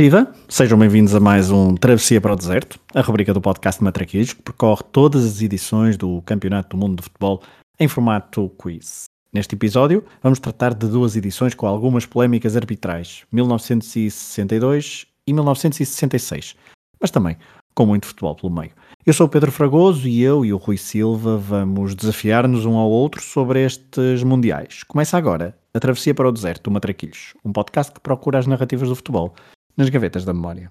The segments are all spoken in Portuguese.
Viva! Sejam bem-vindos a mais um Travessia para o Deserto, a rubrica do podcast Matraquilhos, que percorre todas as edições do Campeonato do Mundo de Futebol em formato quiz. Neste episódio, vamos tratar de duas edições com algumas polémicas arbitrais, 1962 e 1966, mas também com muito futebol pelo meio. Eu sou o Pedro Fragoso e eu e o Rui Silva vamos desafiar-nos um ao outro sobre estes mundiais. Começa agora a Travessia para o Deserto do Matraquilhos, um podcast que procura as narrativas do futebol nas gavetas da memória.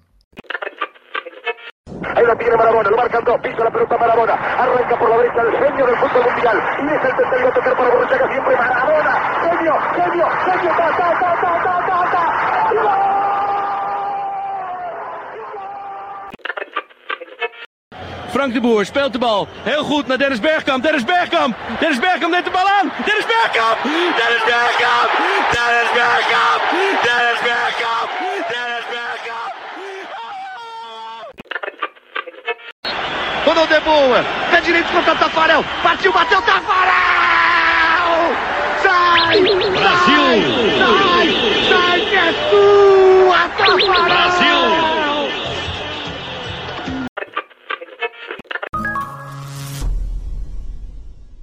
Ahí la tiene Marabona, lo marcan dos, pisa la pelota Marabona, arranca por la derecha el genio del fútbol mundial, y es el tercero a tocar para Borruchaga siempre Marabona, genio, genio, genio, ta, ta, ta, ta, ta, ta, ta. Frank de Boer speelt de bal. Heel goed naar Dennis Bergkamp. Dennis Bergkamp. Dennis Bergkamp neemt de bal aan. Dennis Bergkamp. Dennis Bergkamp. Dennis Bergkamp. Dennis Bergkamp. Dennis Bergkamp. Rodou de Boer. Pé direito contra Tafarel. Partiu, bateu Tafarel. Sai. Brasil. Sai. Sai que é sua, Tafarel. Brasil.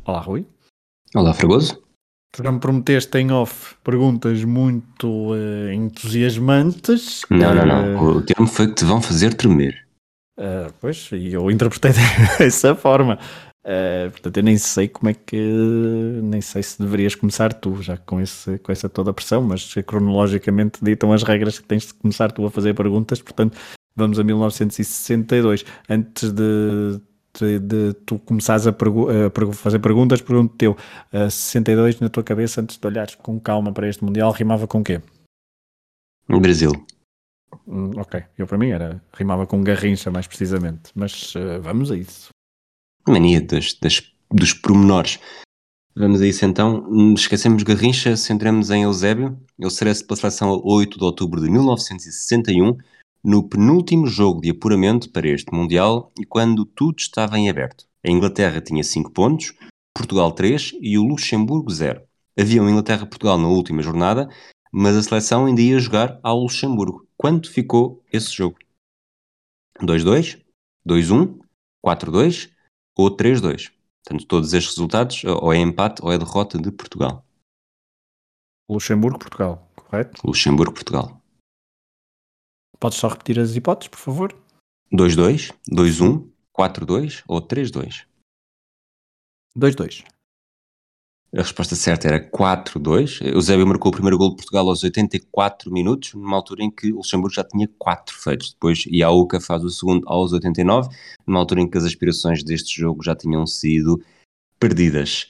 Olá, Rui. Olá, Fragoso. Tu já me prometeste em off perguntas muito eh, entusiasmantes. Não, não, não. O termo foi que te vão fazer tremer. Eh, pois, e eu interpretei dessa forma. Eh, portanto, eu nem sei como é que. Nem sei se deverias começar tu, já com, esse, com essa toda a pressão, mas cronologicamente ditam as regras que tens de começar tu a fazer perguntas. Portanto, vamos a 1962. Antes de, de, de tu começares a, pergu- a fazer perguntas, pergunto teu: eh, 62 na tua cabeça, antes de olhares com calma para este Mundial, rimava com quê? Brasil. Hum, ok, eu para mim era rimava com garrincha mais precisamente, mas eh, vamos a isso. Mania das, das, dos pormenores. Vamos a isso então. Hum, Esquecemos Garrincha, centramos em Eusébio. Ele será-se pela seleção a 8 de outubro de 1961, no penúltimo jogo de apuramento para este Mundial e quando tudo estava em aberto. A Inglaterra tinha 5 pontos, Portugal 3 e o Luxemburgo 0. Havia um Inglaterra-Portugal na última jornada, mas a seleção ainda ia jogar ao Luxemburgo. Quanto ficou esse jogo? 2-2, 2-1, 4-2 ou 3-2. Portanto, todos estes resultados ou é empate ou é derrota de Portugal. Luxemburgo, Portugal, correto? Luxemburgo-Portugal. Podes só repetir as hipóteses, por favor? 2-2, 2-1, 4-2 ou 3-2. 2-2. A resposta certa era 4-2. Eusébio marcou o primeiro gol de Portugal aos 84 minutos, numa altura em que o Luxemburgo já tinha 4 feitos. Depois Iauca faz o segundo aos 89, numa altura em que as aspirações deste jogo já tinham sido perdidas.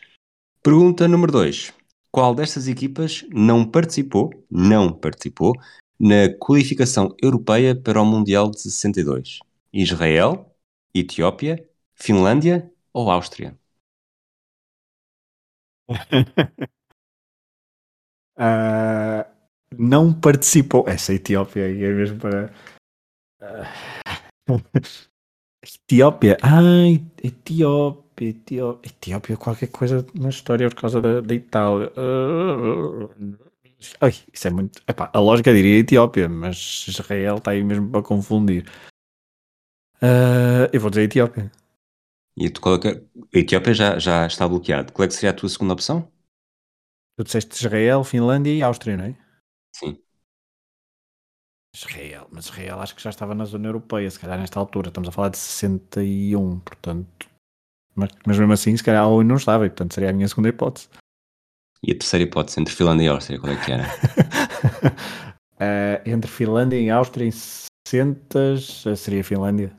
Pergunta número 2. Qual destas equipas não participou, não participou, na qualificação europeia para o Mundial de 62? Israel, Etiópia, Finlândia ou Áustria? Ah, não participou. Essa Etiópia aí é mesmo para. Ah. Etiópia. Ai, Etiópia, Etiópia. Etiópia, qualquer coisa na história por causa da, da Itália. Ah. Ai, isso é muito. Epá, a lógica diria Etiópia, mas Israel está aí mesmo para confundir. Eu vou dizer Etiópia. E tu, qual é é- a Etiópia já, já está bloqueado. Qual é que seria a tua segunda opção? Tu disseste Israel, Finlândia e Áustria, não é? Sim. Israel, mas Israel acho que já estava na zona europeia, se calhar nesta altura, estamos a falar de 61, portanto, mas, mas mesmo assim, se calhar a ONU não estava, e portanto seria a minha segunda hipótese. E a terceira hipótese entre Finlândia e Áustria, qual é que era? Eh, entre Finlândia e Áustria em 60 seria Finlândia.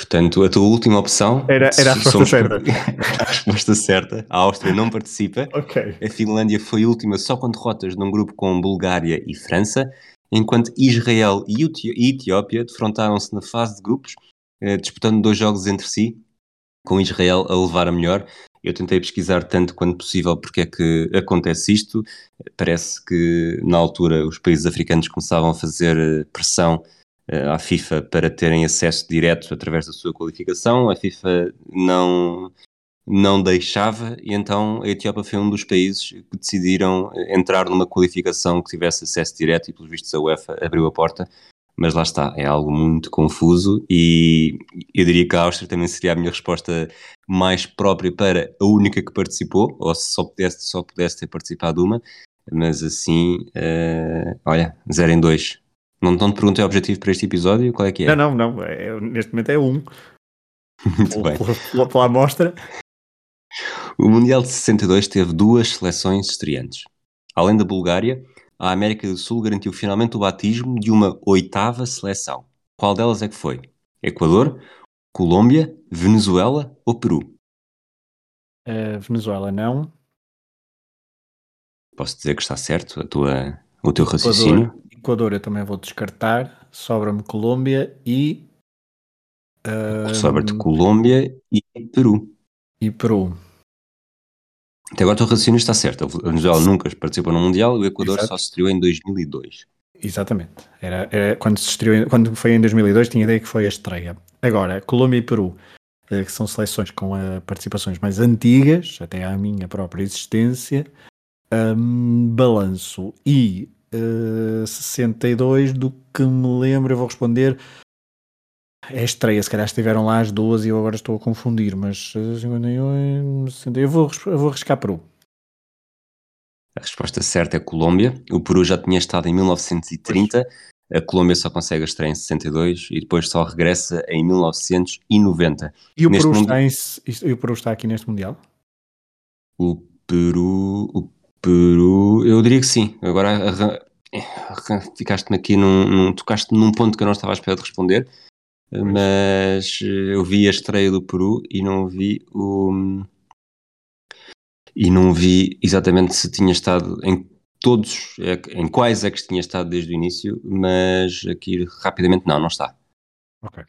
Portanto, a tua última opção. Era- era a resposta certa. a resposta certa. A Áustria não participa. Ok. A Finlândia foi última só com derrotas num grupo com Bulgária e França, enquanto Israel e Eti- e Etiópia defrontaram-se na fase de grupos, eh, disputando dois jogos entre si, com Israel a levar a melhor. Eu tentei pesquisar tanto quanto possível porque é que acontece isto. Parece que na altura os países africanos começavam a fazer eh, pressão à FIFA para terem acesso direto através da sua qualificação. A FIFA não não deixava, e então a Etiópia foi um dos países que decidiram entrar numa qualificação que tivesse acesso direto e, pelos vistos, a UEFA abriu a porta. Mas lá está, é algo muito confuso e eu diria que a Áustria também seria a minha resposta mais própria para a única que participou, ou se só pudesse, só pudesse ter participado uma, mas assim, uh, olha, 0 em 2. Não, não te perguntei o objetivo para este episódio, qual é que é? Não, não, não, é, neste momento é 1. Um. Muito bem. Pela, pela amostra. O Mundial de 62 teve duas seleções estreantes. Além da Bulgária, a América do Sul garantiu finalmente o batismo de uma oitava seleção. Qual delas é que foi? Equador, Colômbia, Venezuela ou Peru? Uh, Venezuela não. Posso dizer que está certo a tua, o teu raciocínio? Equador eu também vou descartar. Sobra-me Colômbia e. Uh, Sobra-te Colômbia e Peru. E Peru. Até agora o teu raciocínio está certo. A Venezuela nunca participou no Mundial, o Equador Exato. só se estreou em 2002. Exatamente. Era, era, quando, se estreou, quando foi em 2002, tinha ideia que foi a estreia. Agora, Colômbia e Peru, eh, que são seleções com uh, participações mais antigas, até à minha própria existência, um, balanço. E uh, eh, 62, do que me lembro, eu vou responder é estreia, se calhar estiveram lá as duas e eu agora estou a confundir, mas 51, eh, eu vou, eu vou arriscar Peru. A resposta certa é Colômbia. O Peru já tinha estado em 1930, pois. a Colômbia só consegue a estreia em 62 e depois só regressa em 1990. E o, Peru, mundo... está, em, e o Peru está aqui neste Mundial? O Peru, o Peru, eu diria que sim. Agora ficaste-me aqui num, num, tocaste num ponto que eu não estava à espera de responder mas eh, eu vi a estreia do Peru e não vi o e não vi exatamente se tinha estado em todos, é em quais é que tinha estado desde o início, mas aqui rapidamente não, não está. Ok.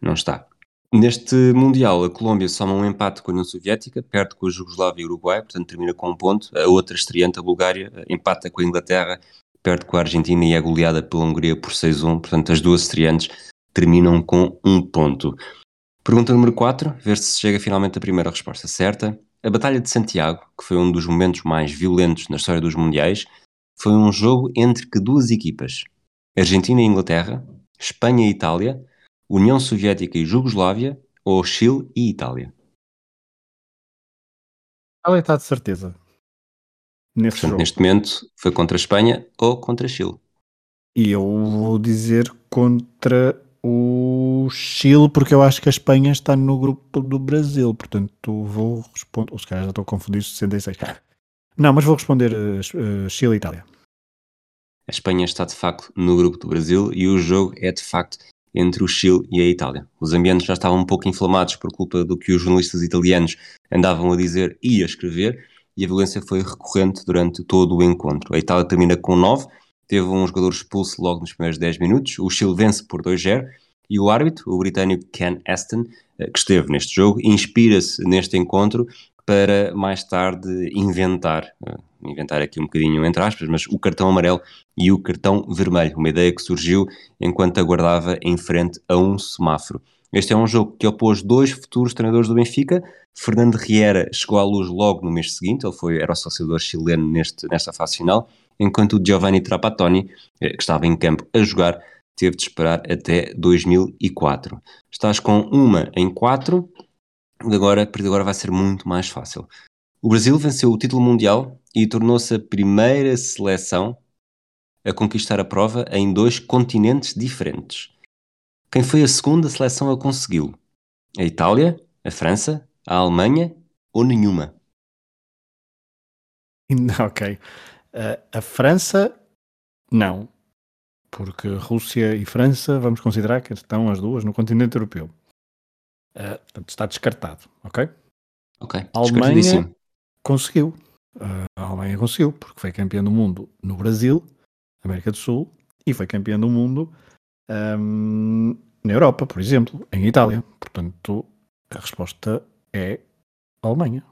Não está. Neste Mundial, a Colômbia soma um empate com a União Soviética, perde com a Jugoslávia e o Uruguai, portanto termina com um ponto. A outra estreante, a Bulgária, empata com a Inglaterra, perde com a Argentina e é goleada pela Hungria por 6-1. Portanto, as duas estreantes terminam com um ponto. Pergunta número 4, ver se chega finalmente a primeira resposta certa. A Batalha de Santiago, que foi um dos momentos mais violentos na história dos Mundiais, foi um jogo entre que duas equipas? Argentina e Inglaterra, Espanha e Itália, União Soviética e Jugoslávia ou Chile e Itália? Itália está de certeza. Nesse Portanto, neste momento foi contra a Espanha ou contra Chile. E eu vou dizer contra o Chile, porque eu acho que a Espanha está no grupo do Brasil, portanto vou responder, ou se calhar já estou a confundir 66. Não, mas vou responder uh, Chile e Itália. A Espanha está de facto no grupo do Brasil e o jogo é de facto entre o Chile e a Itália. Os ambientes já estavam um pouco inflamados por culpa do que os jornalistas italianos andavam a dizer e a escrever, e a violência foi recorrente durante todo o encontro. A Itália termina com 9, teve um jogador expulso logo nos primeiros 10 minutos, o Chile vence por 2-0 e o árbitro, o britânico Ken Aston, eh, que esteve neste jogo, inspira-se neste encontro para mais tarde inventar, eh, inventar aqui um bocadinho entre aspas, mas o cartão amarelo e o cartão vermelho, uma ideia que surgiu enquanto aguardava em frente a um semáforo. Este é um jogo que opôs dois futuros treinadores do Benfica. Fernando Riera chegou à luz logo no mês seguinte, ele foi, era o associador chileno neste, nesta fase final, enquanto o Giovanni Trapattoni, eh, que estava em campo a jogar, teve de esperar até 2004. Estás com uma em quatro, agora, de agora vai ser muito mais fácil. O Brasil venceu o título mundial e tornou-se a primeira seleção a conquistar a prova em dois continentes diferentes. Quem foi a segunda seleção a consegui-lo? A Itália, a França, a Alemanha ou nenhuma? Ok. Uh, a França, não. Porque Rússia e França, vamos considerar que estão as duas no continente europeu. Uh, portanto, está descartado, ok? Ok. A Alemanha conseguiu. Uh, a Alemanha conseguiu, porque foi campeã do mundo no Brasil, América do Sul, e foi campeã do mundo um, na Europa, por exemplo, em Itália. Portanto, a resposta é a Alemanha.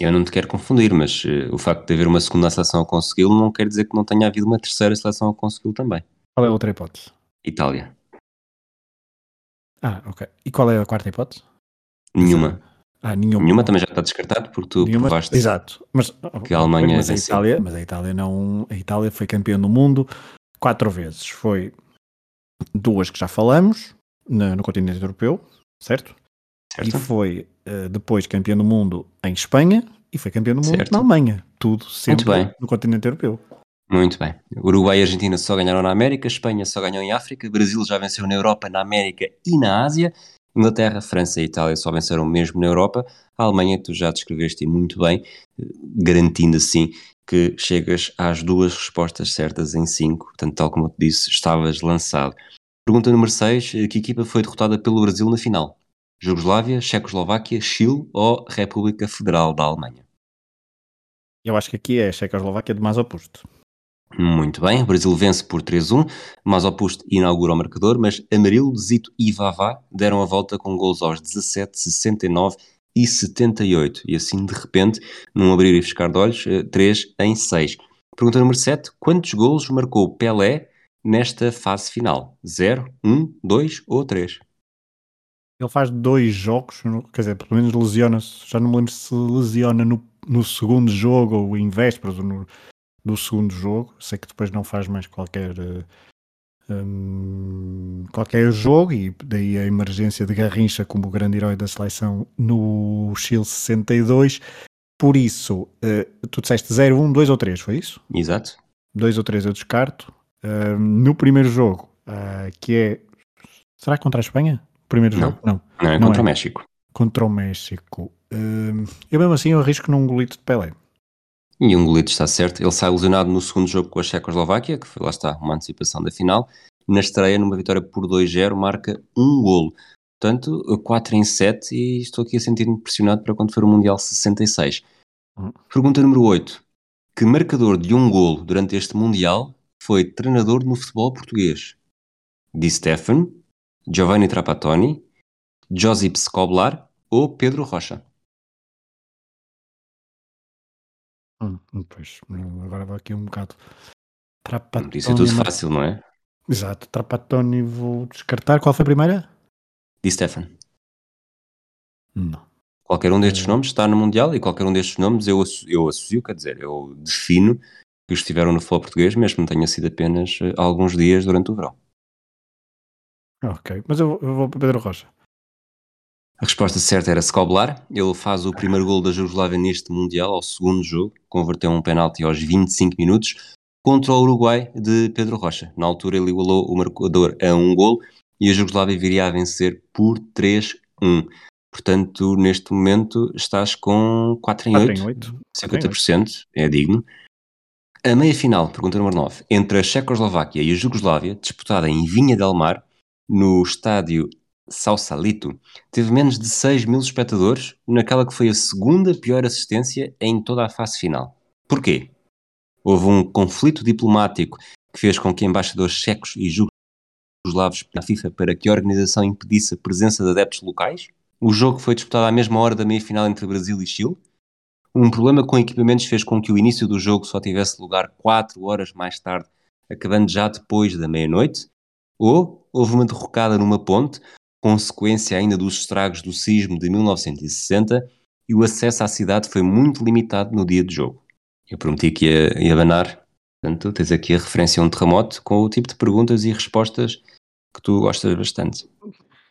Eu não te quero confundir, mas uh, o facto de haver uma segunda seleção a consegui-lo não quer dizer que não tenha havido uma terceira seleção a consegui-lo também. Qual é a outra hipótese? Itália. Ah, ok. E qual é a quarta hipótese? Nenhuma. Ah, nenhuma. Nenhuma também já está descartado porque tu Nenhuma- provaste Exato. Mas, que a Alemanha mas a. Itália, mas a Itália não, a Itália foi campeã do mundo quatro vezes. Foi duas que já falamos na- no continente europeu, certo? E certo? foi eh, depois campeã do mundo em Espanha e foi campeã do mundo Certo. na Alemanha. Tudo sempre bem. no continente europeu. Muito bem. Uruguai e Argentina só ganharam na América, Espanha só ganhou em África, Brasil já venceu na Europa, na América e na Ásia, Inglaterra, França e Itália só venceram mesmo na Europa, a Alemanha tu já descreveste muito bem, eh, garantindo assim que chegas às duas respostas certas em cinco, portanto tal como eu te disse, estavas lançado. Pergunta número 6, que equipa foi derrotada pelo Brasil na final? Jugoslávia, Checoslováquia, Chile ou República Federal da Alemanha? Eu acho que aqui é a Checoslováquia de mais oposto. Muito bem, o Brasil vence por 3-1, mas oposto inaugura o marcador, mas Amarilo, Zito e Vavá deram a volta com gols aos 17, 69 e 78. E assim, de repente, num abrir e fechar de olhos, 3 em 6. Pergunta número 7. Quantos gols marcou Pelé nesta fase final? 0, 1, 2 ou 3? Ele faz dois jogos, quer dizer, pelo menos lesiona-se. Já não me lembro se lesiona no, no segundo jogo ou em vésperas ou no, do segundo jogo. Sei que depois não faz mais qualquer, eh, hum, qualquer jogo e daí a emergência de Garrincha como o grande herói da seleção no Chile 62. Por isso, eh, tu disseste 0, 1, 2 ou 3, foi isso? Exato. 2 ou 3 eu descarto. Hum, no primeiro jogo, ah, que é. Será contra a Espanha? Primeiro Não. jogo? Não Não é Não contra é. o México. contra o México. Hum, eu mesmo assim eu arrisco num golito de Pelé. E um golito está certo. Ele sai lesionado no segundo jogo com a Checoslováquia, que foi, lá está, uma antecipação da final. Na estreia, numa vitória por 2-0, marca um golo. Portanto, 4 em 7 e estou aqui a sentir-me pressionado para quando for o Mundial 66. Hum. Pergunta número 8. Que marcador de um golo durante este Mundial foi treinador no futebol português? Di Stefano, Giovanni Trapattoni, Josip Skoblar ou Pedro Rocha? Hum, pois, agora vou aqui um bocado. Isso é tudo fácil, não é? Exato, Trapattoni vou descartar. Qual foi a primeira? Di Stefano. Não. Qualquer um destes É. nomes está no Mundial e qualquer um destes nomes eu, eu associo, quer dizer, eu defino que estiveram no futebol português, mesmo que tenha sido apenas eh, alguns dias durante o verão. Ok, mas eu, eu vou para Pedro Rocha. A resposta certa era Skoblar. Ele faz o primeiro gol da Jugoslávia neste Mundial, ao segundo jogo, converteu um penalti aos 25 minutos contra o Uruguai de Pedro Rocha. Na altura ele igualou o marcador a um gol e a Jugoslávia viria a vencer por 3-1. Portanto, neste momento estás com 4 em 4 8. em 8. 50% é digno. A meia final, pergunta número 9, entre a Checoslováquia e a Jugoslávia, disputada em Vinha del Mar, no estádio Sausalito, teve menos de 6 mil espectadores, naquela que foi a segunda pior assistência em toda a fase final. Porquê? Houve um conflito diplomático que fez com que embaixadores checos e jugoslavos na FIFA para que a organização impedisse a presença de adeptos locais. O jogo foi disputado à mesma hora da meia-final entre Brasil e Chile. Um problema com equipamentos fez com que o início do jogo só tivesse lugar 4 horas mais tarde, acabando já depois da meia-noite. Ou houve uma derrocada numa ponte, consequência ainda dos estragos do sismo de 1960, e o acesso à cidade foi muito limitado no dia do jogo. Eu prometi que ia, ia abanar, portanto, tens aqui a referência a um terremoto com o tipo de perguntas e respostas que tu gostas bastante.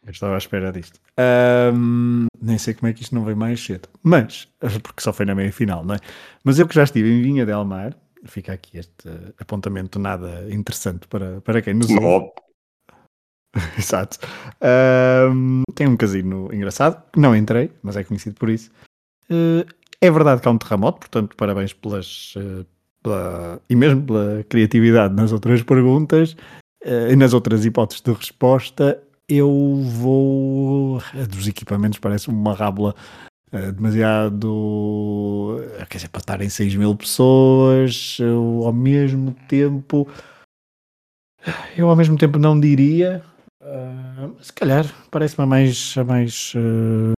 Eu estava à espera disto. Ahm, nem sei como é que isto não veio mais cedo. Mas, porque só foi na meia final, não é? Mas eu que já estive em Vinha del Mar, fica aqui este apontamento nada interessante para, para quem nos ouve. Exato. Ahm, tem um casino engraçado. Não entrei, mas é conhecido por isso. Eh, é verdade que há um terremoto, portanto, parabéns pelas. eh, pela- e mesmo pela criatividade nas outras perguntas eh, e nas outras hipóteses de resposta. Eu vou. A dos equipamentos parece uma rábula demasiado. Quer dizer, para estarem 6 mil pessoas, eu ao mesmo tempo. Eu ao mesmo tempo não diria. Ah, se calhar parece-me a mais. A mais ah,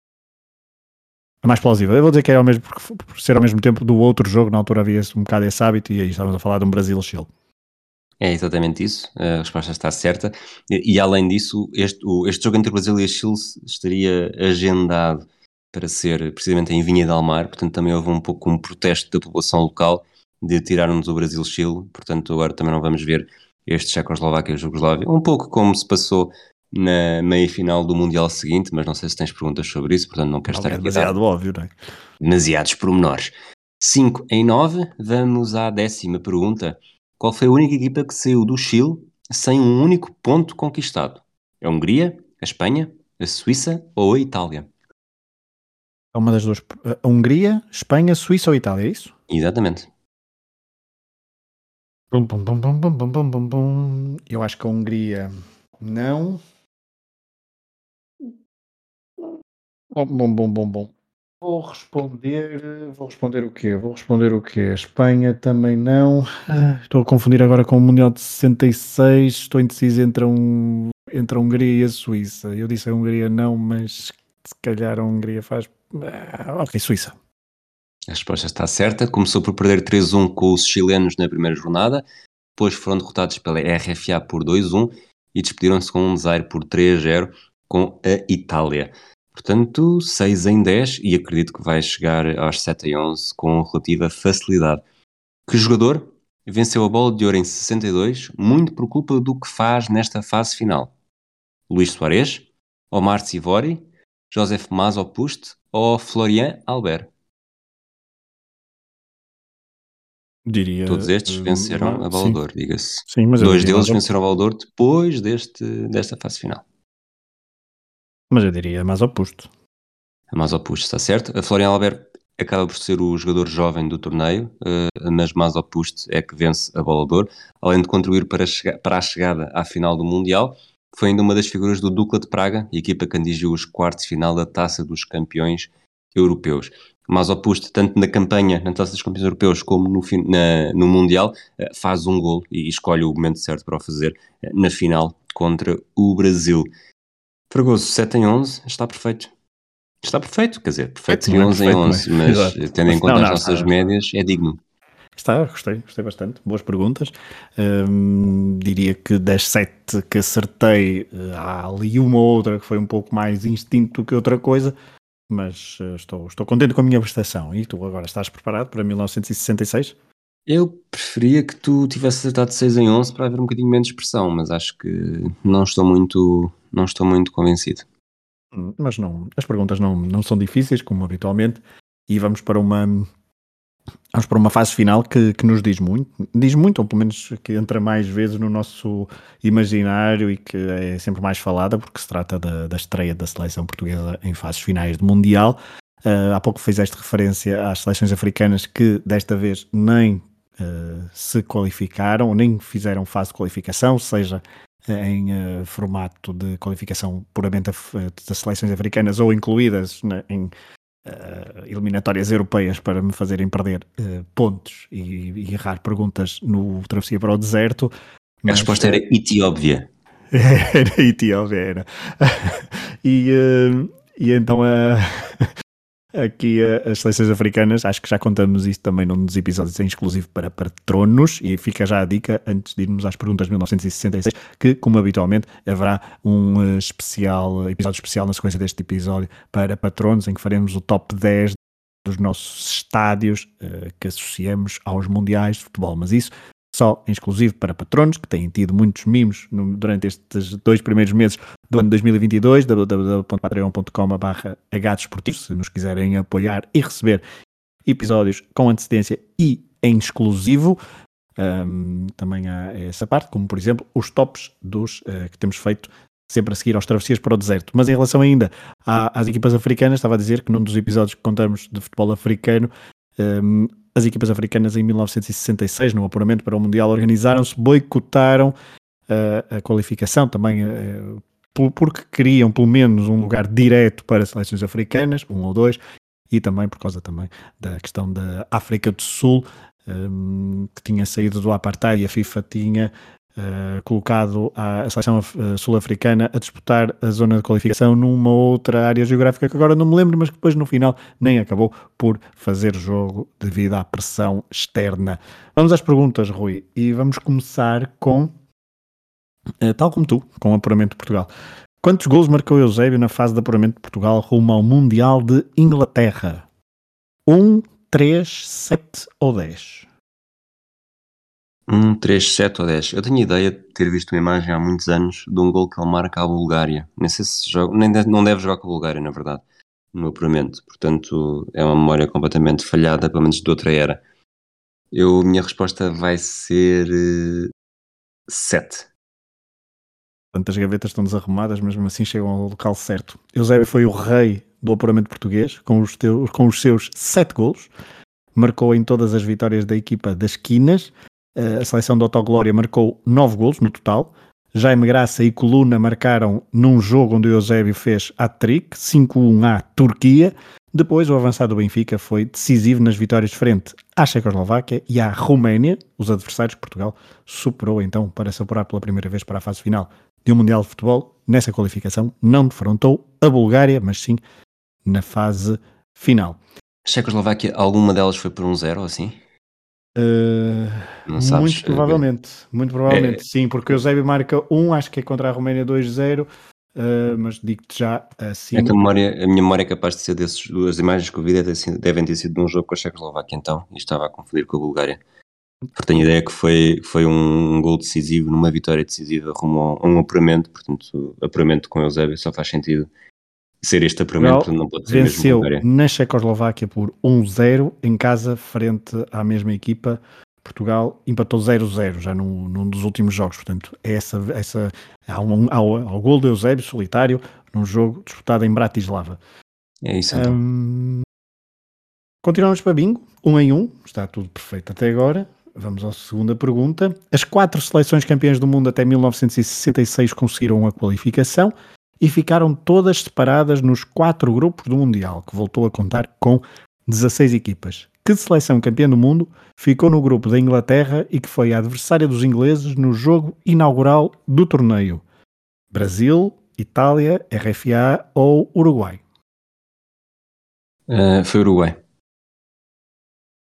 a mais plausível. Eu vou dizer que é ao mesmo, porque, por ser ao mesmo tempo do outro jogo, na altura havia um bocado esse hábito e aí estávamos a falar de um Brasil-Chile. É exatamente isso, a resposta está certa. E, e além disso, este, o- este jogo entre o Brasil e a Chile estaria agendado para ser precisamente em Vinha del Mar, portanto também houve um pouco um protesto da população local de tirarmos o Brasil-Chile, portanto agora também não vamos ver este Checoslováquia e Jugoslávia, um pouco como se passou na meia-final do Mundial seguinte, mas não sei se tens perguntas sobre isso, portanto não quero estar é aqui a demasiado dar óbvio, não é? demasiados pormenores. 5 em 9, vamos à décima pergunta. Qual foi a única equipa que saiu do Chile sem um único ponto conquistado? A Hungria, a Espanha, a Suíça ou a Itália? É uma das duas. A Hungria, Espanha, Suíça ou Itália, é isso? Exatamente. Bum, bum, bum, bum, bum, bum, bum, bum. Eu acho que a Hungria não. Bom, bom, bom, bom, bom. Vou responder. Vou responder o quê? Vou responder o quê? Espanha também não. Ah, estou a confundir agora com o Mundial de 66. Estou indeciso entre, um, entre a Hungria e a Suíça. Eu disse a Hungria não, mas se calhar a Hungria faz. Ah, ok, Suíça. A resposta está certa. Começou por perder 3-1 com os chilenos na primeira jornada, depois foram derrotados pela RFA por 2-1 e despediram-se com um 0 por 3-0 com a Itália. Portanto, 6 em 10 e acredito que vai chegar aos 7 em 11 com relativa facilidade. Que jogador venceu a bola de ouro em 62 muito por culpa do que faz nesta fase final? Luís Soares, Omar Sivori, Joseph Mazopust ou Florian Albert? Diria. Todos estes eh, venceram a ouro, diga-se. Sim, mas Dois deles venceram a ouro depois deste, desta fase final. Mas eu diria mais oposto. A Mazopust está certo. A Florian Albert acaba por ser o jogador jovem do torneio, eh, mas Mazopust é que vence a ouro, além de contribuir para para a chegada à final do Mundial. Foi ainda uma das figuras do Dukla de Praga, equipa que atingiu os quartos de final da Taça dos Campeões Europeus. Mazopust, tanto na campanha na Taça dos Campeões Europeus como no, na- no Mundial, eh, faz um gol e escolhe o momento certo para o fazer eh, na final contra o Brasil. Fragoso, 7 em 11, está perfeito. Está perfeito, quer dizer, perfeito não é 11 em perfeito, 11, não é? mas Exato. eh, tendo em Mas conta não, as não, nossas está- médias, é digno. Está, gostei, gostei bastante. Boas perguntas. Hum, diria que das sete que acertei, eh, há ali uma ou outra que foi um pouco mais instinto do que outra coisa, mas eh, estou, estou contente com a minha prestação. E tu agora estás preparado para 1966? Eu preferia que tu tivesse acertado 6 em 11 para haver um bocadinho menos pressão, mas acho que não estou muito, não estou muito convencido. Mas não, as perguntas não, não são difíceis, como habitualmente, e vamos para uma vamos para uma fase final que, que nos diz muito, diz muito, ou pelo menos que entra mais vezes no nosso imaginário e que é sempre mais falada, porque se trata da, da estreia da seleção portuguesa em fases finais de Mundial. Ah, há pouco fizeste referência às seleções africanas que desta vez nem ah, se qualificaram, nem fizeram fase de qualificação, seja em eh, formato de qualificação puramente eh, das seleções africanas ou incluídas na- em eh, eliminatórias europeias para me fazerem perder eh, pontos e, e errar perguntas no Travessia para o Deserto. A Mas- resposta era itióbvia. era Etiópia, era. E, eh, e então a- aqui eh, as seleções africanas, acho que já contamos isso também num dos episódios em exclusivo para patronos, e fica já a dica, antes de irmos às perguntas de 1966, que, como habitualmente, haverá um eh, especial, episódio especial na sequência deste episódio para patronos, em que faremos o top 10 dos nossos estádios eh, que associamos aos mundiais de futebol, mas isso só em exclusivo para patronos, que têm tido muitos mimos no- durante estes dois primeiros meses do ano 2022, www.patreon.com.br se nos quiserem apoiar e receber episódios com antecedência e em exclusivo. Ahm, também há essa parte, como por exemplo os tops dos eh, que temos feito sempre a seguir aos travessias para o deserto. Mas em relação ainda à- às equipas africanas, estava a dizer que num dos episódios que contamos de futebol africano, ahm, as equipas africanas em 1966, no apuramento para o Mundial, organizaram-se, boicotaram ah, a qualificação também por- porque queriam pelo menos um lugar direto para seleções africanas, um ou dois, e também por causa também da questão da África do Sul, hum, que tinha saído do apartheid e a FIFA tinha eh, colocado a, seleção eh, sul-africana a disputar a zona de qualificação numa outra área geográfica que agora não me lembro, mas que depois no final nem acabou por fazer jogo devido à pressão externa. Vamos às perguntas, Rui, e vamos começar com, eh, tal como tu, com o apuramento de Portugal. Quantos gols marcou Eusébio na fase de apuramento de Portugal rumo ao Mundial de Inglaterra? 1, 3, 7 ou 10? 1, 3, 7 ou 10. Eu tenho ideia de ter visto uma imagem há muitos anos de um gol que ele marca à Bulgária. Nem sei se joga, nem deve, não deve jogar com a Bulgária, na verdade, no apuramento. Portanto, é uma memória completamente falhada, pelo menos de outra era. Eu, minha resposta vai ser uh, 7. Portanto, as gavetas estão desarrumadas, mesmo assim chegam ao local certo. Eusébio foi o rei do apuramento português, com os, teus, com os seus 7 golos. Marcou em todas as vitórias da equipa das Quinas eh, a seleção de Autoglória marcou 9 golos no total. Jaime Graça e Coluna marcaram num jogo onde o Eusébio fez hat-trick, 5-1 à Turquia. Depois, o avançado do Benfica foi decisivo nas vitórias frente à Checoslováquia e à Roménia, os adversários que Portugal superou então para se apurar pela primeira vez para a fase final de um Mundial de Futebol. Nessa qualificação, não defrontou a Bulgária, mas sim na fase final. Checoslováquia, alguma delas foi por um zero assim? Uh, muito provavelmente, muito provavelmente, é... sim, porque o Eusébio marca 1, acho que é contra a Roménia 2-0, uh, mas digo-te já assim. A, memória, a minha memória é capaz de ser desses, as imagens que eu vi devem ter, sido, de um jogo com a Checoslováquia então, e estava a confundir com a Bulgária. Porque tenho ideia que foi, foi um, um gol decisivo, numa vitória decisiva rumo a um apuramento, portanto, apuramento com o Eusébio só faz sentido ser este apuramento não pode ser venceu na Checoslováquia por 1-0 em casa frente à mesma equipa. Portugal empatou 0-0 já num, num, dos últimos jogos. Portanto é essa, essa há, um, há, há o gol de Eusébio solitário num jogo disputado em Bratislava. É isso então. um, continuamos para bingo um em um está tudo perfeito até agora. Vamos à segunda pergunta. As quatro seleções campeãs do mundo até 1966 conseguiram a qualificação e ficaram todas separadas nos quatro grupos do Mundial, que voltou a contar com 16 equipas. Que seleção campeã do mundo ficou no grupo da Inglaterra e que foi a adversária dos ingleses no jogo inaugural do torneio? Brasil, Itália, RFA ou Uruguai? Uh, foi Uruguai.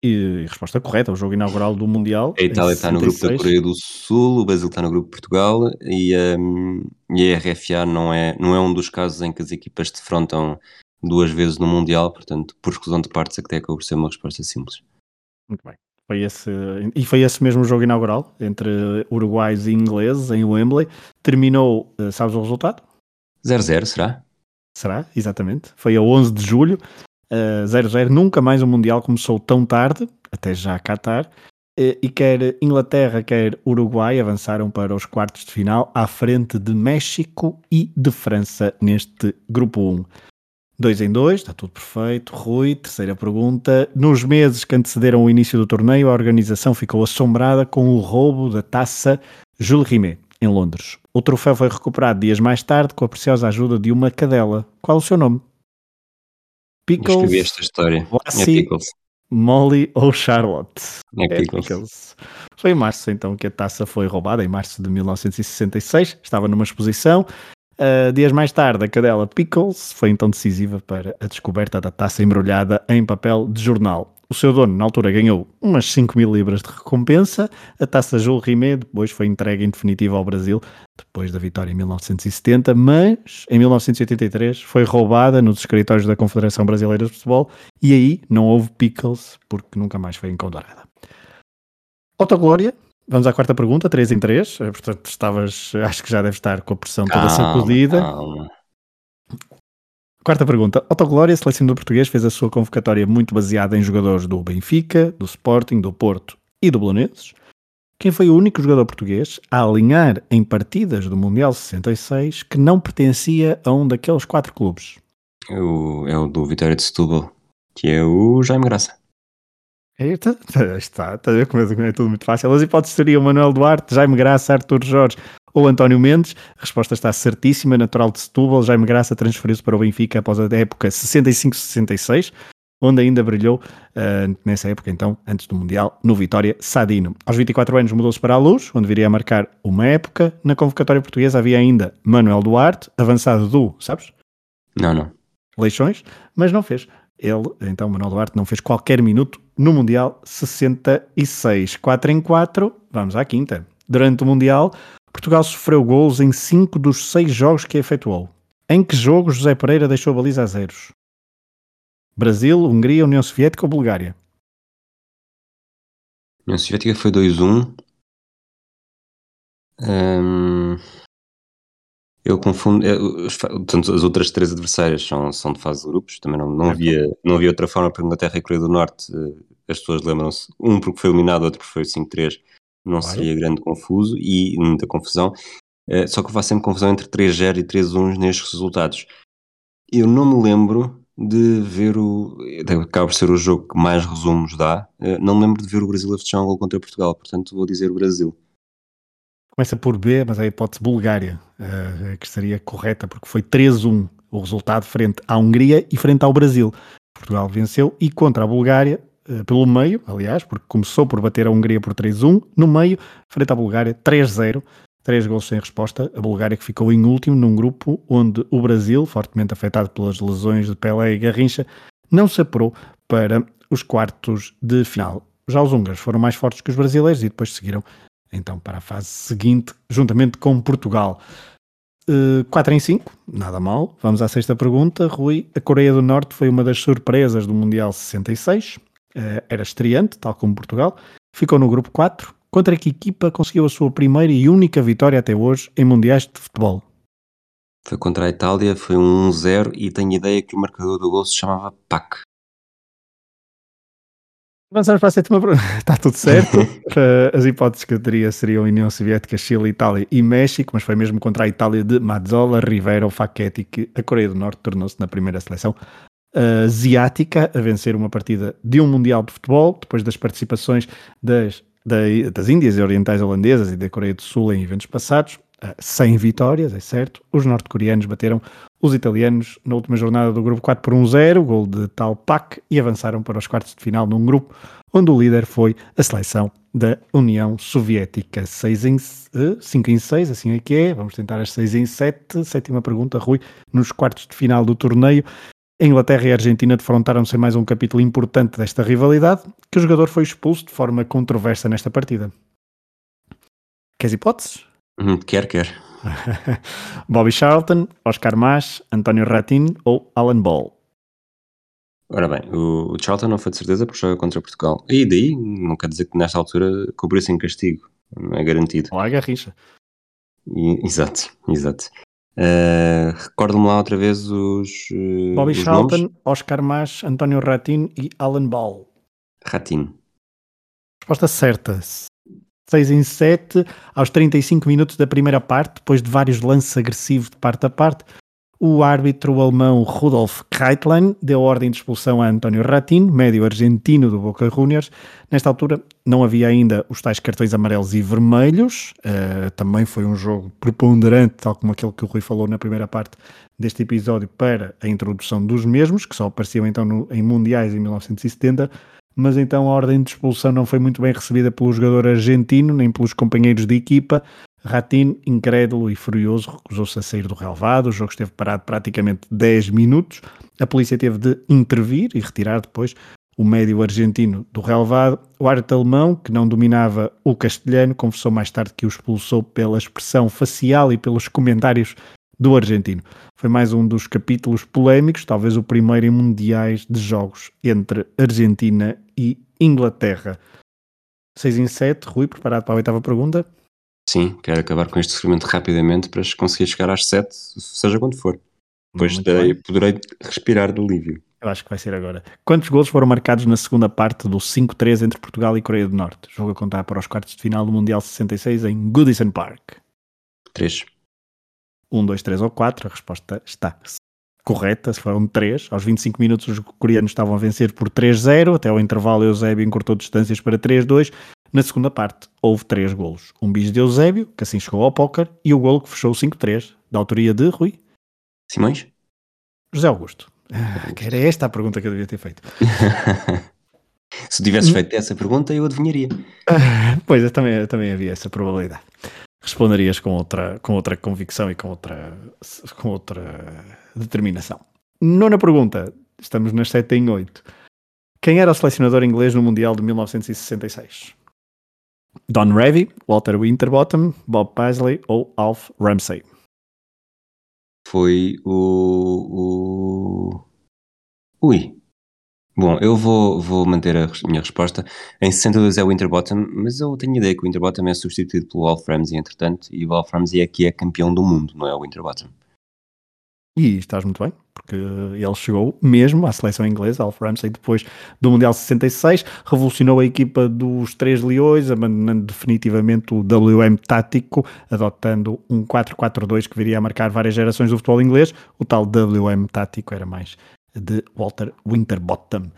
E resposta correta, o jogo inaugural do Mundial. A Itália está no grupo da Coreia do Sul, o Brasil está no grupo de Portugal e, um, e a RFA não é, não é um dos casos em que as equipas se defrontam duas vezes no Mundial, portanto, por exclusão de partes, até acabou por ser uma resposta simples. Muito bem. Foi esse, e foi esse mesmo jogo inaugural entre uruguais e ingleses em Wembley. Terminou, eh, sabes o resultado? 0-0, será? Será, exatamente. Foi a 11 de julho. 0-0, uh, nunca mais o Mundial começou tão tarde, até já Qatar, uh, e quer Inglaterra, quer Uruguai avançaram para os quartos de final à frente de México e de França neste grupo 1. 2 em 2, está tudo perfeito. Rui, terceira pergunta. Nos meses que antecederam o início do torneio, a organização ficou assombrada com o roubo da taça Jules Rimet, em Londres. O troféu foi recuperado dias mais tarde com a preciosa ajuda de uma cadela. Qual o seu nome? Pickles, escrevi esta história. Lassie, é Pickles. Molly ou Charlotte? É, é Pickles. Pickles. Foi em março então que a taça foi roubada, em março de 1966. Estava numa exposição. Uh, dias mais tarde, a cadela Pickles foi então decisiva para a descoberta da taça embrulhada em papel de jornal. O seu dono, na altura, ganhou umas 5 mil libras de recompensa. A taça Jules Rimet depois foi entregue em definitiva ao Brasil, depois da vitória em 1970, mas em 1983 foi roubada nos escritórios da Confederação Brasileira de Futebol e aí não houve pickles porque nunca mais foi encontrada. Autoglória, vamos à quarta pergunta, 3 em 3. Eh, portanto, estavas, acho que já deve estar com a pressão toda sacudida. Calma. Quarta pergunta. Autoglória, selecionador português, fez a sua convocatória muito baseada em jogadores do Benfica, do Sporting, do Porto e do Bolonenses. Quem foi o único jogador português a alinhar em partidas do Mundial 66 que não pertencia a um daqueles quatro clubes? É o, é o do Vitória de Setúbal, que é o Jaime Graça. Eita, está, está a ver como é tudo muito fácil. As hipóteses seriam Manuel Duarte, Jaime Graça, Artur Jorge ou António Mendes. A resposta está certíssima, natural de Setúbal. Jaime Graça transferiu-se para o Benfica após a época 65-66, onde ainda brilhou uh, nessa época, então, antes do Mundial, no Vitória Sadino. Aos 24 anos mudou-se para a Luz, onde viria a marcar uma época. Na convocatória portuguesa havia ainda Manuel Duarte, avançado do, sabes? Não, não. Leixões, mas não fez. Ele, então, Manuel Duarte, não fez qualquer minuto no Mundial 66. 4 em 4, vamos à quinta. Durante o Mundial, Portugal sofreu gols em 5 dos 6 jogos que efetuou. Em que jogo José Pereira deixou a baliza a zeros? Brasil, Hungria, União Soviética ou Bulgária? União Soviética foi 2-1. Hum, eu confundo. eu- Portanto, as outras três adversárias são, são de fase de grupos. Também não, não, havia, não havia outra forma para Inglaterra e Coreia do Norte. eh, As pessoas lembram-se. Um porque foi eliminado, outro porque foi 5-3. Não Claro. seria grande confuso e muita confusão. Eh, só que houve sempre confusão entre 3-0 e 3-1 nestes resultados. Eu não me lembro de ver o. Acaba por ser o jogo que mais resumos dá. eh, Não me lembro de ver o Brasil a festejar um gol contra Portugal. Portanto, vou dizer o Brasil. Começa por B, mas é a hipótese Bulgária, eh, que seria correta, porque foi 3-1 o resultado frente à Hungria e frente ao Brasil. Portugal venceu e contra a Bulgária, eh, pelo meio, aliás, porque começou por bater a Hungria por 3-1, no meio, frente à Bulgária, 3-0, três gols sem resposta. A Bulgária que ficou em último num grupo onde o Brasil, fortemente afetado pelas lesões de Pelé e Garrincha, não se apurou para os quartos de final. Já os húngaros foram mais fortes que os brasileiros e depois seguiram então para a fase seguinte, juntamente com Portugal. 4 em 5, nada mal. Vamos à sexta pergunta. Rui, a Coreia do Norte foi uma das surpresas do Mundial 66. Eh, era estreante, tal como Portugal. Ficou no grupo 4. Contra que equipa conseguiu a sua primeira e única vitória até hoje em Mundiais de Futebol? Foi contra a Itália, foi um 1-0 e tenho ideia que o marcador do gol se chamava Pac. Avançamos para a sétima pergunta. Está tudo certo. Eh, As hipóteses que eu teria seriam União Soviética, Chile, Itália e México, mas foi mesmo contra a Itália de Mazzola, Rivera ou Facchetti que a Coreia do Norte tornou-se na primeira seleção asiática a vencer uma partida de um Mundial de Futebol, depois das participações das, da- das Índias Orientais Holandesas e da Coreia do Sul em eventos passados. eh, Sem vitórias, é certo. Os norte-coreanos bateram os italianos na última jornada do grupo 4 por 1-0, gol de Tal Pak, e avançaram para os quartos de final num grupo onde o líder foi a seleção da União Soviética. 6 em, 5 em 6, assim é que é. Vamos tentar as 6 em 7. Sétima pergunta, Rui. Nos quartos de final do torneio, a Inglaterra e a Argentina defrontaram-se em mais um capítulo importante desta rivalidade, que o jogador foi expulso de forma controversa nesta partida. Queres hipóteses? Hum, Quer, quer. Bobby Charlton, Oscar Mas, António Ratin ou Alan Ball? Ora bem, o Charlton não foi de certeza porque joga contra Portugal. E daí, não quer dizer que nesta altura cobrisse em castigo. Não é garantido. Ou a Garrincha? E- exato, exato. Eh, Recordo-me lá outra vez os. eh, Bobby os Charlton, nomes. Oscar Mas, António Ratin e Alan Ball. Ratinho. Resposta certa. 6 em 7, aos 35 minutos da primeira parte, depois de vários lances agressivos de parte a parte, o árbitro alemão Rudolf Kreitlein deu ordem de expulsão a António Ratin, médio argentino do Boca Juniors. Nesta altura não havia ainda os tais cartões amarelos e vermelhos, eh, também foi um jogo preponderante, tal como aquele que o Rui falou na primeira parte deste episódio, para a introdução dos mesmos, que só apareciam então no- em Mundiais em 1970 mas então a ordem de expulsão não foi muito bem recebida pelo jogador argentino, nem pelos companheiros de equipa. Ratin, incrédulo e furioso, recusou-se a sair do relevado. O jogo esteve parado praticamente 10 minutos. A polícia teve de intervir e retirar depois o médio argentino do relevado. O árbitro alemão, que não dominava o castelhano, confessou mais tarde que o expulsou pela expressão facial e pelos comentários do argentino. Foi mais um dos capítulos polémicos, talvez o primeiro em mundiais de jogos entre Argentina e Inglaterra. 6 em 7, Rui, preparado para a oitava pergunta? Sim, quero acabar com este sofrimento rapidamente para conseguir chegar às 7, seja quando for. Depois terei- poderei respirar de alívio. Eu acho que vai ser agora. Quantos golos foram marcados na segunda parte do 5-3 entre Portugal e Coreia do Norte? Jogo a contar para os quartos de final do Mundial 66 em Goodison Park. 3. 1, 2, 3 ou 4, a resposta está correta, foram 3. Aos 25 minutos os coreanos estavam a vencer por 3-0, até ao intervalo Eusébio encurtou distâncias para 3-2. Na segunda parte houve 3 golos. Um bis de Eusébio, que assim chegou ao póquer, e o golo que fechou o 5-3, da autoria de Rui Simões? José Augusto. Ah, que era esta a pergunta que eu devia ter feito. Se tivesses feito essa pergunta, eu adivinharia. Pois, eu também, eu também havia essa probabilidade. Responderias com outra, com outra convicção e com outra, com outra determinação. Nona pergunta. Estamos nas 7 em 8. Quem era o selecionador inglês no Mundial de 1966? Don Revy, Walter Winterbottom, Bob Paisley ou Alf Ramsey? Foi o. o... Ui. Bom, eu vou, vou manter a minha resposta. Em 62 é o Winterbottom, mas eu tenho ideia que o Winterbottom é substituído pelo Alf Ramsey, entretanto, e o Alf Ramsey é que é campeão do mundo, não é o Winterbottom. E estás muito bem, porque ele chegou mesmo à seleção inglesa, Alf Ramsey, depois do Mundial 66, revolucionou a equipa dos Três Leões, abandonando definitivamente o WM tático, adotando um 4-4-2 que viria a marcar várias gerações do futebol inglês. O tal WM tático era mais de Walter Winterbottom.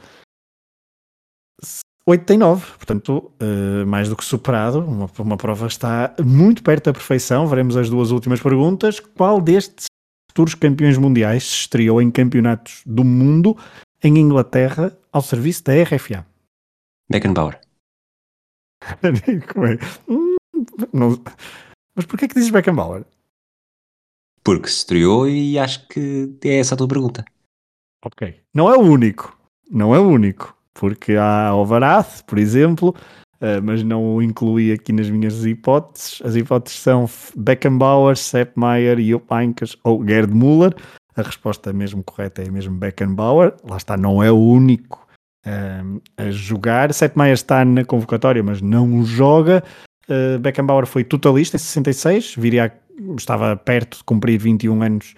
89, portanto, eh, mais do que superado, uma, uma prova está muito perto da perfeição. Veremos as duas últimas perguntas. Qual destes futuros campeões mundiais se estreou em campeonatos do mundo em Inglaterra ao serviço da RFA? Beckenbauer. Como é? Hum, não- Mas porquê que dizes Beckenbauer? Porque se estreou e acho que é essa a tua pergunta. Ok. Não é o único. Não é o único. Porque há Varath, por exemplo, eh, mas não o incluí aqui nas minhas hipóteses. As hipóteses são Beckenbauer, Sepp Maier, Jupp Heynckes ou Gerd Müller. A resposta mesmo correta é mesmo Beckenbauer. Lá está, não é o único ehm, a jogar. Sepp Maier está na convocatória, mas não joga. Eh, Beckenbauer foi totalista em 66, viria estava perto de cumprir 21 anos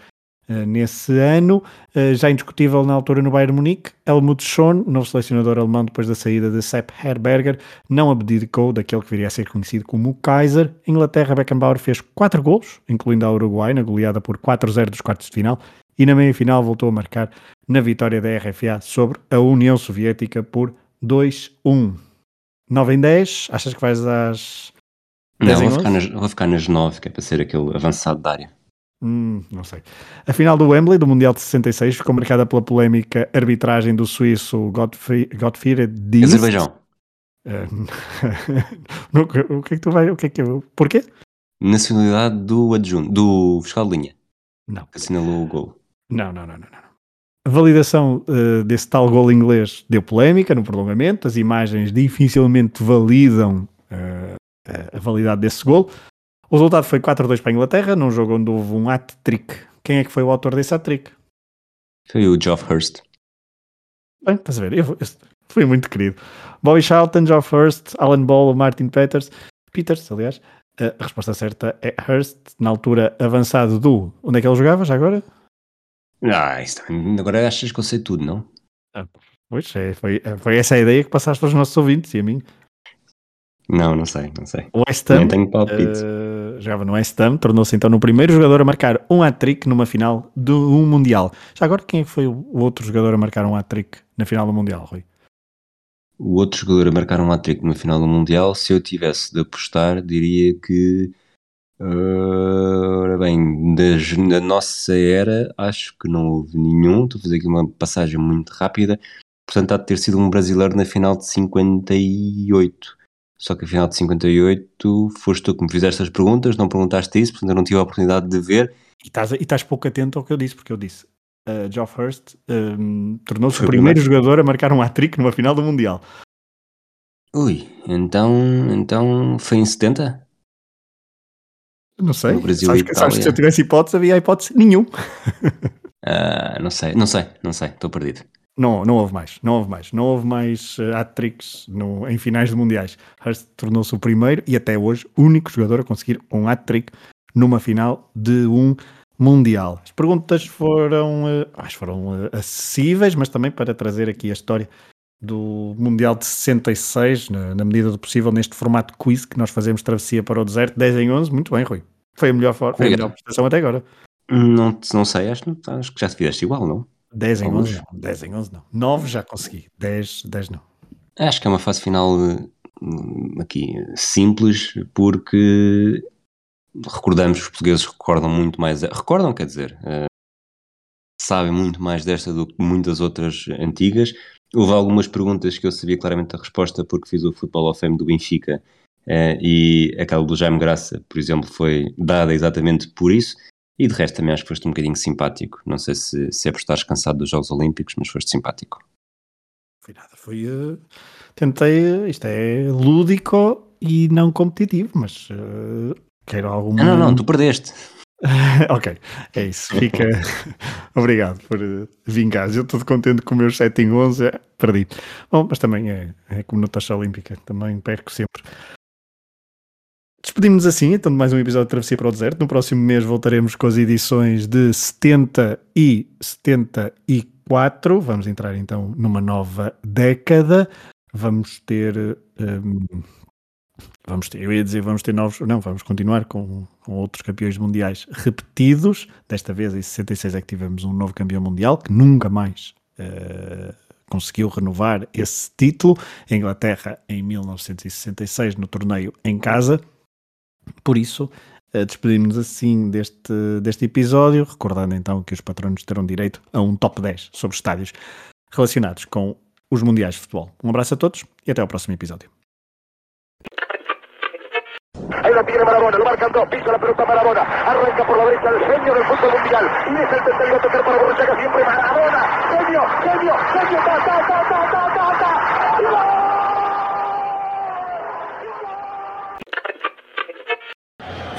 nesse ano. Uh, já indiscutível na altura no Bayern Munique, Helmut Schön, novo selecionador alemão depois da saída de Sepp Herberger, não abdicou daquele que viria a ser conhecido como o Kaiser. Em Inglaterra, Beckenbauer fez 4 golos, incluindo a Uruguai, na goleada por 4-0 dos quartos de final, e na meia-final voltou a marcar na vitória da RFA sobre a União Soviética por 2-1. 9 em 10, achas que vais às... Não, 10 em vou ficar, 11? nas, vou ficar nas 9, que é para ser aquele avançado da área. Hum, não sei. A final do Wembley, do Mundial de 66, ficou marcada pela polémica arbitragem do suíço Gottfried, Dienst. Azerbaijão. No- o que é que tu vai... O que é que eu... Porquê? Nacionalidade do adjunto, do fiscal de linha, Não. que assinalou o gol. Não, não, não, não. não. A validação eh, desse tal gol inglês deu polémica no prolongamento. As imagens dificilmente validam eh, a validade desse gol. O resultado foi 4-2 para a Inglaterra, num jogo onde houve um hat-trick. Quem é que foi o autor desse hat-trick? Foi o Geoff Hurst. Bem, estás a ver? Eu, eu fui muito querido. Bobby Charlton, Geoff Hurst, Alan Ball, Martin Peters. Peters, aliás. A resposta certa é Hurst, na altura avançado do. Onde é que ele jogava já agora? Ah, isso também- agora achas que eu sei tudo, não? Pois, é, foi, foi essa a ideia que passaste aos nossos ouvintes e a mim. Não, não sei, não sei. West Não Ham tenho palpite. eh, jogava no West Ham, tornou-se então no primeiro jogador a marcar um hat-trick numa final de um Mundial. Já agora, quem é foi o outro jogador a marcar um hat-trick na final do Mundial, Rui? O outro jogador a marcar um hat-trick no final do Mundial, se eu tivesse de apostar, diria que. ah, ora bem, das- na nossa era, acho que não houve nenhum. Estou a fazer aqui uma passagem muito rápida. Portanto, há de ter sido um brasileiro na final de 58. Só que a final de 58 foste tu que me fizeste as perguntas, não perguntaste isso, portanto eu não tive a oportunidade de ver. E estás, e estás pouco atento ao que eu disse, porque eu disse uh, Geoff Hurst um, tornou-se o primeiro primeiro. jogador a marcar um hat-trick numa final do Mundial. Ui, então, então foi em 70? Não sei. No Brasil sabes, e que, sabes que se eu Itália. tivesse hipótese, havia hipótese nenhum. Ah, não sei, não sei, não sei, estou perdido. Não, não houve mais, não houve mais, não houve mais uh, hat-tricks em finais de mundiais. Hurst tornou-se o primeiro e até hoje único jogador a conseguir um hat-trick numa final de um mundial. As perguntas foram, uh, acho foram uh, acessíveis, mas também para trazer aqui a história do Mundial de 66, na, na medida do possível, neste formato quiz que nós fazemos travessia para o deserto, 10 em 11, muito bem, Rui. Foi a melhor, foi a melhor prestação até agora. Não, não sei, acho, acho que já te fizeste igual, não? 10 em Alguns. 11 não, 10 em 11 não. 9 já consegui, 10, 10 não. Acho que é uma fase final hum, aqui simples, porque recordamos, os portugueses recordam muito mais, recordam, quer dizer, eh, sabem muito mais desta do que muitas outras antigas. Houve algumas perguntas que eu sabia claramente a resposta porque fiz o Futebol ao Fame do Benfica eh, e aquela do Jaime Graça, por exemplo, foi dada exatamente por isso. E de resto também acho que foste um bocadinho simpático. Não sei se, se é por estares cansado dos Jogos Olímpicos, mas foste simpático. Foi nada, foi. eh, tentei. eh, isto é lúdico e não competitivo, mas uh, quero alguma. Não, não, não, tu perdeste. ok, é isso. Fica. Obrigado por uh, vingar. Eu estou contente com o meu 7 em 11. É, perdi. Bom, mas também é, é como na taxa olímpica, também perco sempre. Despedimos-nos assim, então, de mais um episódio de Travessia para o Deserto. No próximo mês voltaremos com as edições de 70 e 74. Vamos entrar então numa nova década. Vamos ter. Um, vamos ter, eu ia dizer, vamos ter novos. Não, vamos continuar com, com, outros campeões mundiais repetidos. Desta vez, em 66, é que tivemos um novo campeão mundial que nunca mais. Uh, conseguiu renovar esse título. A Inglaterra em 1966 no torneio em casa. Por isso, uh, despedimos assim deste, deste episódio, recordando então que os patronos terão direito a um top 10 sobre estádios relacionados com os Mundiais de Futebol. Um abraço a todos e até ao próximo episódio. Ahí la tiene Marabona, lo marcan dos, pisa la pelota Marabona, arranca por la derecha el genio del fútbol mundial, y es el tercero a tocar para Borruchaga siempre Maradona, genio, genio, genio, ta, ta, ta, ta, ta, ta, ta,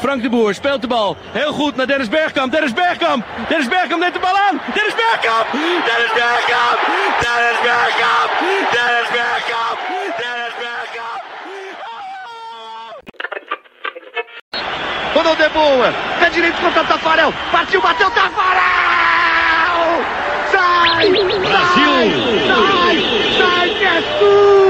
Frank de Boer speelt de bal. Heel goed naar Dennis Bergkamp. Dennis Bergkamp. Dennis Bergkamp neemt de bal aan. Dennis Bergkamp. Dennis Bergkamp. Dennis Bergkamp. Dennis Bergkamp. Dennis Bergkamp. Ronald de Boer. Pé direito contra o Tafarel. Partiu, bateu Tafarel. Sai! Brasil! Sai! Sai, que é tudo!